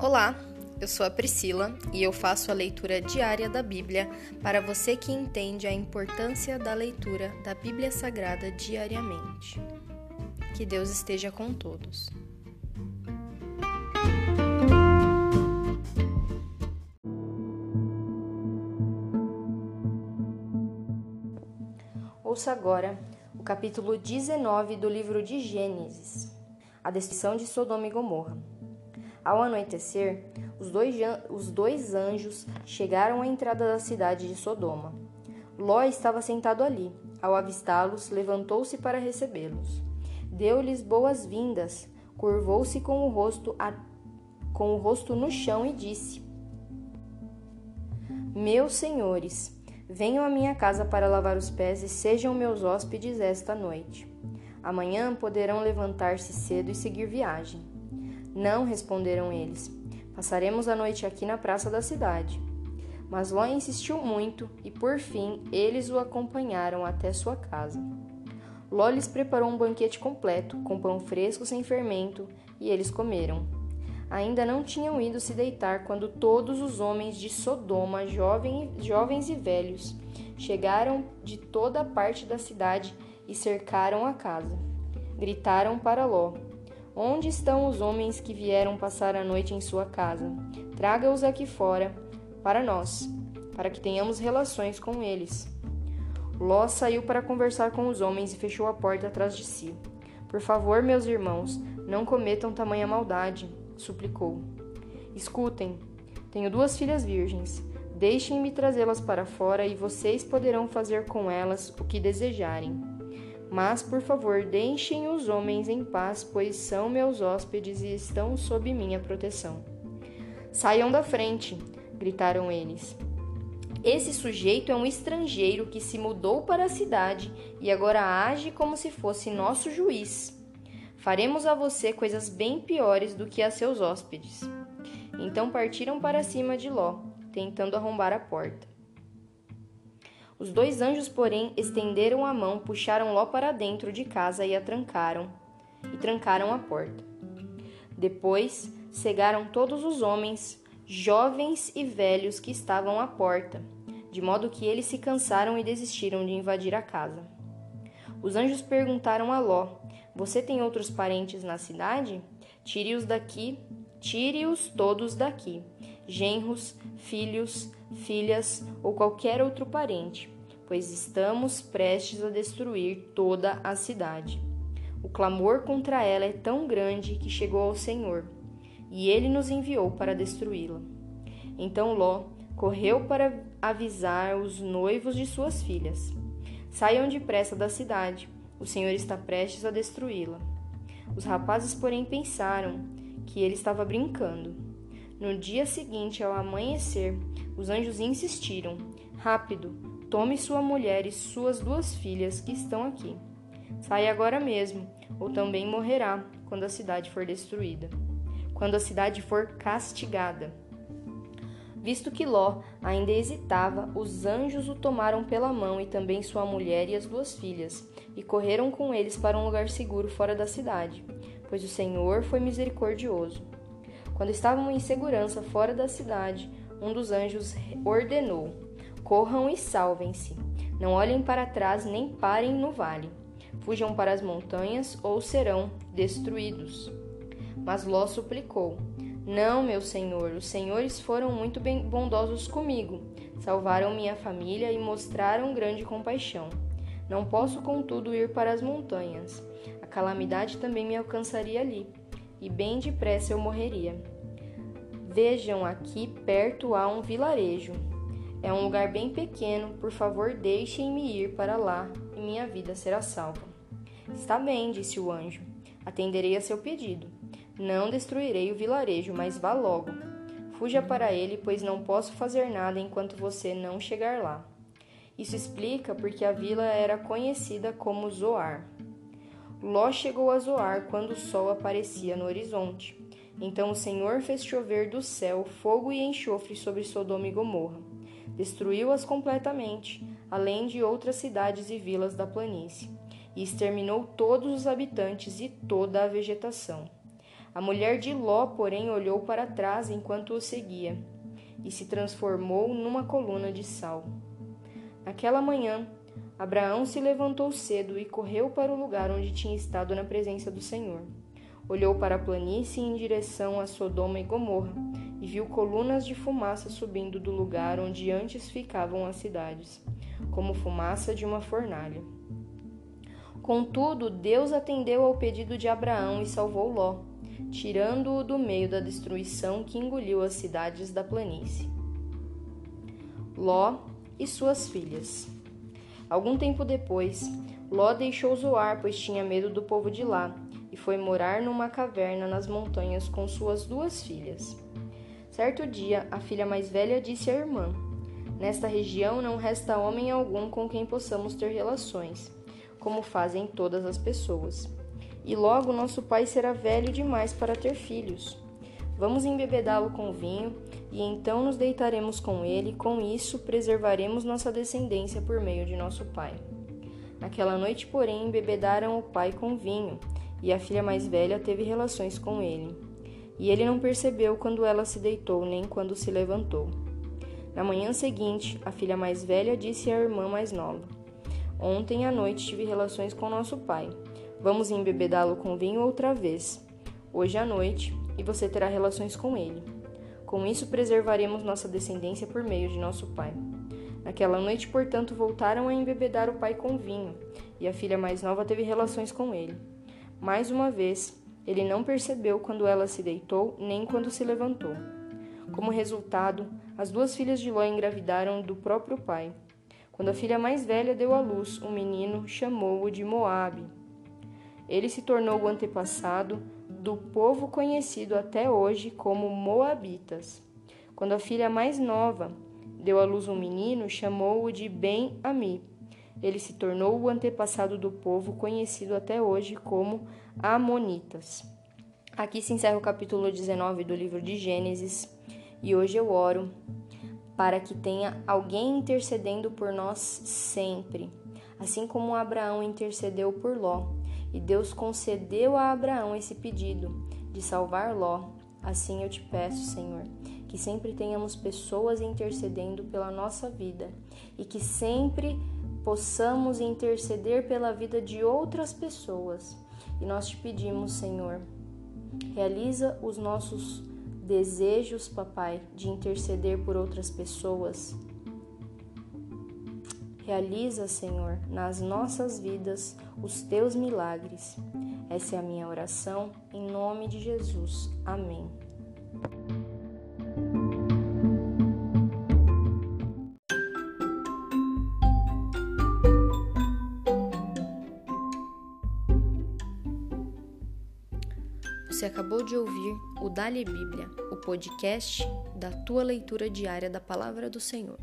Olá, eu sou a Priscila e eu faço a leitura diária da Bíblia para você que entende a importância da leitura da Bíblia Sagrada diariamente. Que Deus esteja com todos. Ouça agora o capítulo 19 do livro de Gênesis, a descrição de Sodoma e Gomorra. Ao anoitecer, os dois, os dois anjos chegaram à entrada da cidade de Sodoma. Ló estava sentado ali. Ao avistá-los, levantou-se para recebê-los. Deu-lhes boas-vindas, curvou-se com o rosto com o rosto no chão e disse: Meus senhores, venham à minha casa para lavar os pés e sejam meus hóspedes esta noite. Amanhã poderão levantar-se cedo e seguir viagem. Não, responderam eles. Passaremos a noite aqui na praça da cidade. Mas Ló insistiu muito e, por fim, eles o acompanharam até sua casa. Ló lhes preparou um banquete completo, com pão fresco sem fermento, e eles comeram. Ainda não tinham ido se deitar quando todos os homens de Sodoma, jovem, jovens e velhos, chegaram de toda a parte da cidade e cercaram a casa. Gritaram para Ló: Onde estão os homens que vieram passar a noite em sua casa? Traga-os aqui fora, para nós, para que tenhamos relações com eles. Ló saiu para conversar com os homens e fechou a porta atrás de si. Por favor, meus irmãos, não cometam tamanha maldade, suplicou. Escutem, tenho duas filhas virgens. Deixem-me trazê-las para fora e vocês poderão fazer com elas o que desejarem. Mas, por favor, deixem os homens em paz, pois são meus hóspedes e estão sob minha proteção. Saiam da frente, gritaram eles. Esse sujeito é um estrangeiro que se mudou para a cidade e agora age como se fosse nosso juiz. Faremos a você coisas bem piores do que a seus hóspedes. Então partiram para cima de Ló, tentando arrombar a porta. Os dois anjos, porém, estenderam a mão, puxaram Ló para dentro de casa e a trancaram, e trancaram a porta. Depois, cegaram todos os homens, jovens e velhos que estavam à porta, de modo que eles se cansaram e desistiram de invadir a casa. Os anjos perguntaram a Ló: Você tem outros parentes na cidade? Tire-os daqui, tire-os todos daqui genros, filhos, filhas ou qualquer outro parente, pois estamos prestes a destruir toda a cidade. O clamor contra ela é tão grande que chegou ao Senhor, e ele nos enviou para destruí-la. Então Ló correu para avisar os noivos de suas filhas: Saiam depressa da cidade, o Senhor está prestes a destruí-la. Os rapazes, porém, pensaram que ele estava brincando no dia seguinte, ao amanhecer, os anjos insistiram: Rápido, tome sua mulher e suas duas filhas que estão aqui. Saia agora mesmo, ou também morrerá quando a cidade for destruída, quando a cidade for castigada. Visto que Ló ainda hesitava, os anjos o tomaram pela mão e também sua mulher e as duas filhas, e correram com eles para um lugar seguro fora da cidade, pois o Senhor foi misericordioso. Quando estavam em segurança fora da cidade, um dos anjos ordenou: Corram e salvem-se. Não olhem para trás nem parem no vale. Fujam para as montanhas ou serão destruídos. Mas Ló suplicou: Não, meu senhor, os senhores foram muito bondosos comigo, salvaram minha família e mostraram grande compaixão. Não posso, contudo, ir para as montanhas. A calamidade também me alcançaria ali e bem depressa eu morreria. Vejam, aqui perto há um vilarejo. É um lugar bem pequeno, por favor, deixem-me ir para lá e minha vida será salva. Está bem, disse o anjo. Atenderei a seu pedido. Não destruirei o vilarejo, mas vá logo. Fuja para ele, pois não posso fazer nada enquanto você não chegar lá. Isso explica porque a vila era conhecida como Zoar. Ló chegou a Zoar quando o sol aparecia no horizonte. Então o Senhor fez chover do céu fogo e enxofre sobre Sodoma e Gomorra. Destruiu-as completamente, além de outras cidades e vilas da planície, e exterminou todos os habitantes e toda a vegetação. A mulher de Ló, porém, olhou para trás enquanto o seguia e se transformou numa coluna de sal. Naquela manhã, Abraão se levantou cedo e correu para o lugar onde tinha estado na presença do Senhor. Olhou para a planície em direção a Sodoma e Gomorra e viu colunas de fumaça subindo do lugar onde antes ficavam as cidades, como fumaça de uma fornalha. Contudo, Deus atendeu ao pedido de Abraão e salvou Ló, tirando-o do meio da destruição que engoliu as cidades da planície. Ló e suas filhas. Algum tempo depois, Ló deixou Zoar, pois tinha medo do povo de lá, e foi morar numa caverna nas montanhas com suas duas filhas. Certo dia, a filha mais velha disse à irmã: Nesta região não resta homem algum com quem possamos ter relações, como fazem todas as pessoas. E logo nosso pai será velho demais para ter filhos. Vamos embebedá-lo com vinho, e então nos deitaremos com ele, com isso preservaremos nossa descendência por meio de nosso pai. Naquela noite, porém, embebedaram o pai com vinho, e a filha mais velha teve relações com ele. E ele não percebeu quando ela se deitou, nem quando se levantou. Na manhã seguinte, a filha mais velha disse à irmã mais nova: Ontem à noite tive relações com nosso pai. Vamos embebedá-lo com vinho outra vez. Hoje à noite, e você terá relações com ele. Com isso, preservaremos nossa descendência por meio de nosso pai. Naquela noite, portanto, voltaram a embebedar o pai com vinho, e a filha mais nova teve relações com ele. Mais uma vez, ele não percebeu quando ela se deitou, nem quando se levantou. Como resultado, as duas filhas de Ló engravidaram do próprio pai. Quando a filha mais velha deu à luz, um menino chamou-o de Moabe. Ele se tornou o antepassado do povo conhecido até hoje como Moabitas. Quando a filha mais nova deu à luz um menino, chamou-o de Ben-Ami. Ele se tornou o antepassado do povo conhecido até hoje como Amonitas. Aqui se encerra o capítulo 19 do livro de Gênesis e hoje eu oro para que tenha alguém intercedendo por nós sempre, assim como Abraão intercedeu por Ló. E Deus concedeu a Abraão esse pedido de salvar Ló. Assim eu te peço, Senhor, que sempre tenhamos pessoas intercedendo pela nossa vida e que sempre possamos interceder pela vida de outras pessoas. E nós te pedimos, Senhor, realiza os nossos desejos, papai, de interceder por outras pessoas. Realiza, Senhor, nas nossas vidas os teus milagres. Essa é a minha oração, em nome de Jesus. Amém. Você acabou de ouvir o Dali Bíblia, o podcast da tua leitura diária da palavra do Senhor.